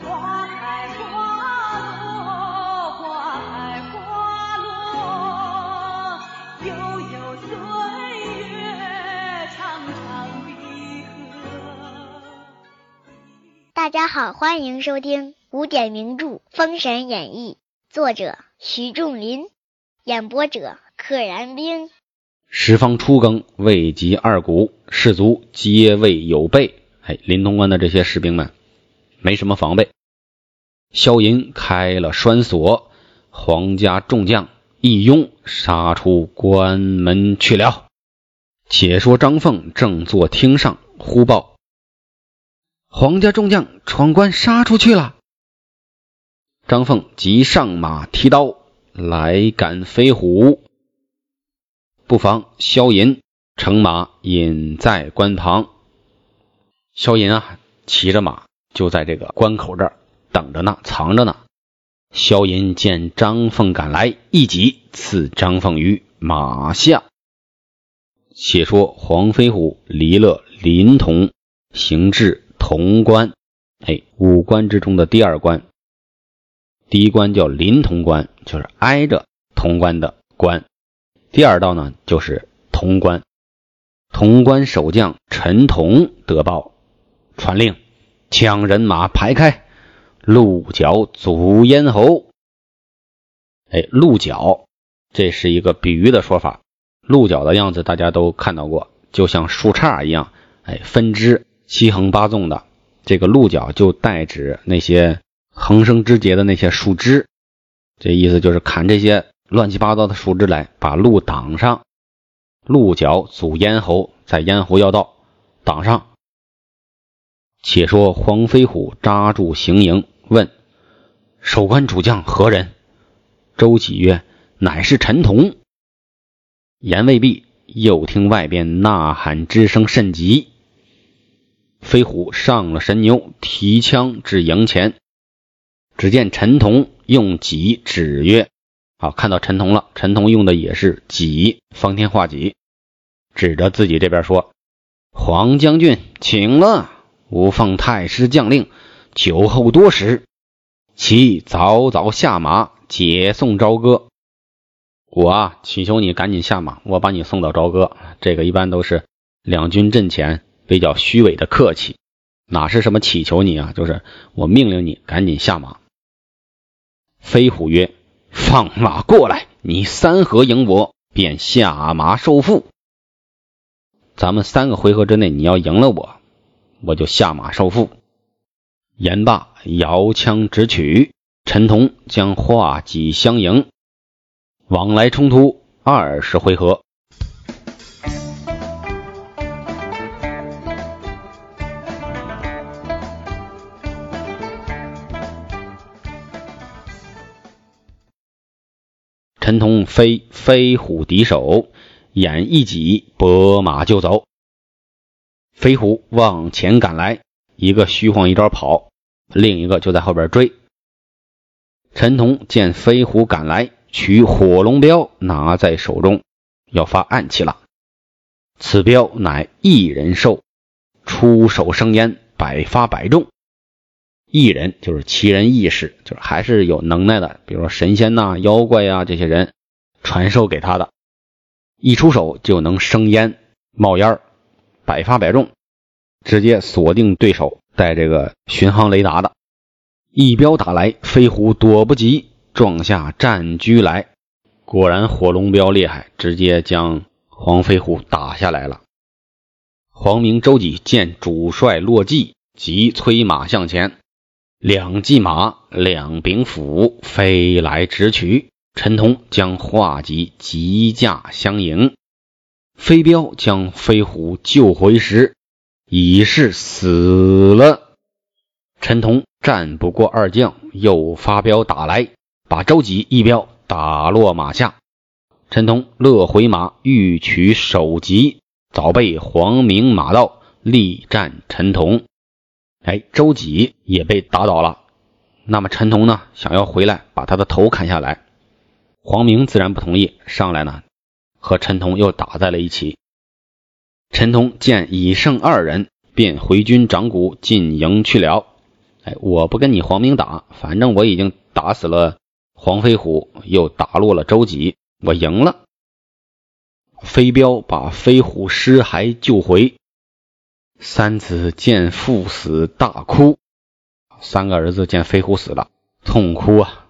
花开花落，花开花落，悠悠岁月大家好，欢迎收听古典名著《封神演义》，作者徐仲林，演播者可燃冰。十方初更，未及二鼓，士卒皆未有备。哎，临潼关的这些士兵们没什么防备。萧寅开了栓锁，皇家众将一拥杀出关门去了。且说张凤正坐厅上，忽报皇家众将闯关杀出去了。张凤即上马提刀来赶飞虎。不妨萧寅乘马隐在关旁。萧寅啊，骑着马就在这个关口这儿等着呢，藏着呢。萧寅见张凤赶来，一戟刺张凤于马下。且说黄飞虎离了临潼，行至潼关，哎，五关之中的第二关。第一关叫临潼关，就是挨着潼关的关。第二道呢，就是潼关。潼关守将陈同得报，传令将人马排开，鹿角阻咽喉。哎，鹿角，这是一个比喻的说法。鹿角的样子大家都看到过，就像树杈一样，哎，分支七横八纵的。这个鹿角就代指那些横生枝节的那些树枝，这意思就是砍这些。乱七八糟的树枝来，把路挡上，鹿角阻咽喉，在咽喉要道挡上。且说黄飞虎扎住行营，问守关主将何人？周启曰：“乃是陈同。”言未毕，又听外边呐喊之声甚急。飞虎上了神牛，提枪至营前，只见陈同用戟指曰。好，看到陈同了。陈同用的也是戟，方天画戟，指着自己这边说：“黄将军，请了。吾奉太师将令，酒后多时，其早早下马，解送朝歌。我啊，祈求你赶紧下马，我把你送到朝歌。这个一般都是两军阵前比较虚伪的客气，哪是什么祈求你啊？就是我命令你赶紧下马。”飞虎曰。放马过来！你三合赢我，便下马受缚。咱们三个回合之内，你要赢了我，我就下马受缚。言罢，摇枪直取。陈同将画戟相迎，往来冲突二十回合。陈同飞飞虎敌手，眼一挤拨马就走。飞虎往前赶来，一个虚晃一招跑，另一个就在后边追。陈同见飞虎赶来，取火龙镖拿在手中，要发暗器了。此镖乃一人兽，出手生烟，百发百中。异人就是奇人异士，就是还是有能耐的，比如说神仙呐、妖怪呀这些人传授给他的，一出手就能生烟冒烟百发百中，直接锁定对手带这个巡航雷达的。一镖打来，飞虎躲不及，撞下战车来。果然火龙镖厉害，直接将黄飞虎打下来了。黄明、周几见主帅落骑，即催马向前。两骑马，两柄斧，飞来直取。陈同将画戟急驾相迎。飞镖将飞虎救回时，已是死了。陈同战不过二将，又发镖打来，把周几一镖打落马下。陈同勒回马，欲取首级，早被黄明马到，力战陈同。哎，周几也被打倒了。那么陈同呢，想要回来把他的头砍下来，黄明自然不同意，上来呢和陈同又打在了一起。陈同见已胜二人，便回军掌鼓进营去了。哎，我不跟你黄明打，反正我已经打死了黄飞虎，又打落了周吉，我赢了。飞镖把飞虎尸骸救回，三子见父死大哭。三个儿子见飞虎死了，痛哭啊！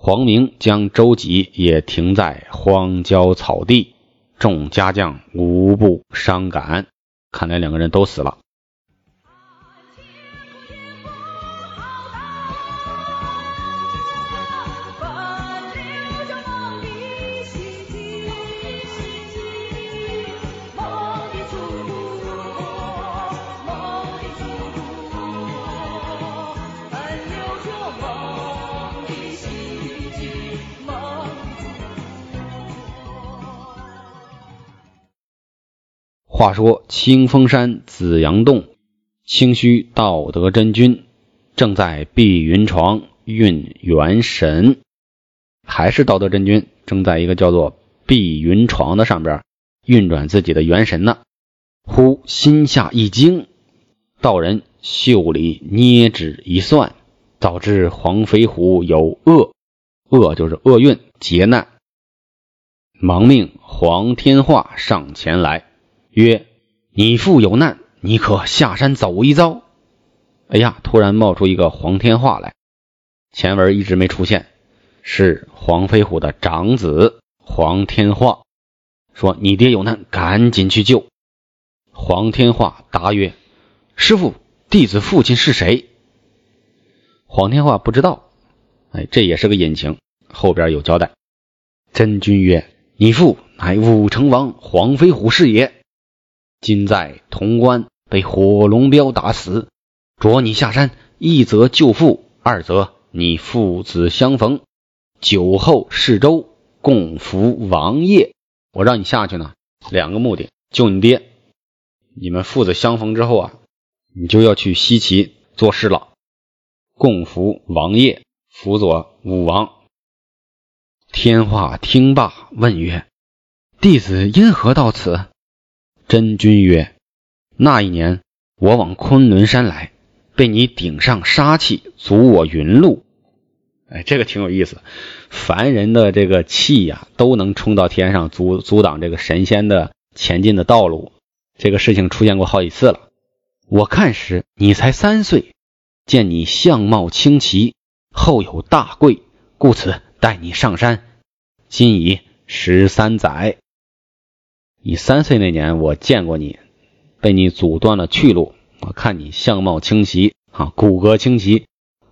黄明将周吉也停在荒郊草地，众家将无不伤感。看来两个人都死了。话说清风山紫阳洞，清虚道德真君正在碧云床运元神，还是道德真君正在一个叫做碧云床的上边运转自己的元神呢。忽心下一惊，道人袖里捏指一算，早知黄飞虎有厄，厄就是厄运劫难，忙命黄天化上前来。曰：“你父有难，你可下山走一遭。”哎呀，突然冒出一个黄天化来，前文一直没出现，是黄飞虎的长子黄天化，说：“你爹有难，赶紧去救。”黄天化答曰：“师傅，弟子父亲是谁？”黄天化不知道，哎，这也是个隐情，后边有交代。真君曰：“你父乃武成王黄飞虎是也。”今在潼关被火龙镖打死，着你下山，一则救父，二则你父子相逢，酒后释舟，共扶王爷。我让你下去呢，两个目的：救你爹。你们父子相逢之后啊，你就要去西岐做事了，共扶王爷，辅佐武王。天化听罢，问曰：“弟子因何到此？”真君曰：“那一年，我往昆仑山来，被你顶上杀气，阻我云路。哎，这个挺有意思。凡人的这个气呀，都能冲到天上，阻阻挡这个神仙的前进的道路。这个事情出现过好几次了。我看时，你才三岁，见你相貌清奇，后有大贵，故此带你上山。今已十三载。”你三岁那年，我见过你，被你阻断了去路。我看你相貌清奇，啊，骨骼清奇，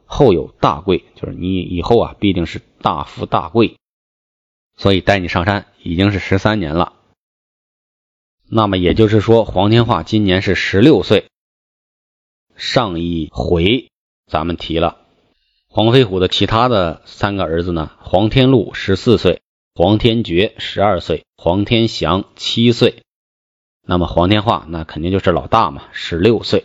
后有大贵，就是你以后啊，必定是大富大贵。所以带你上山已经是十三年了。那么也就是说，黄天化今年是十六岁。上一回咱们提了黄飞虎的其他的三个儿子呢，黄天禄十四岁。黄天觉十二岁，黄天祥七岁，那么黄天化那肯定就是老大嘛，十六岁。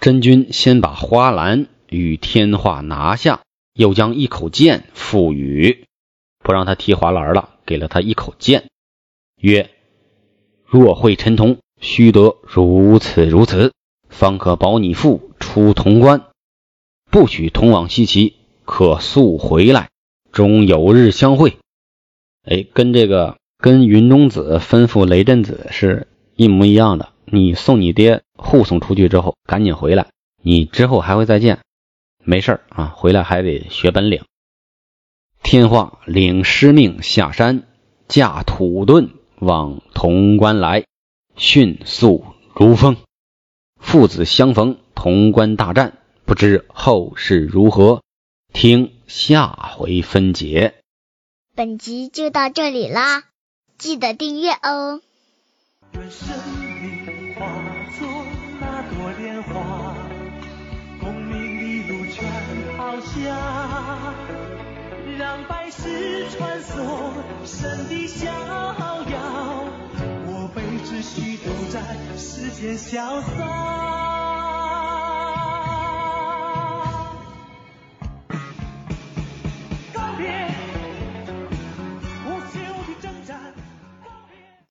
真君先把花篮与天化拿下，又将一口剑赋予，不让他提花篮了，给了他一口剑，曰：“若会陈同。”须得如此如此，方可保你父出潼关，不许同往西岐，可速回来，终有日相会。哎，跟这个跟云中子吩咐雷震子是一模一样的。你送你爹护送出去之后，赶紧回来，你之后还会再见。没事啊，回来还得学本领。天化领师命下山，驾土遁往潼关来。迅速如风，父子相逢，潼关大战，不知后事如何，听下回分解。本集就到这里啦，记得订阅哦。愿生命化作那朵莲花，功名利禄全抛下，让百世穿梭，神的逍遥。只需都在世间潇洒。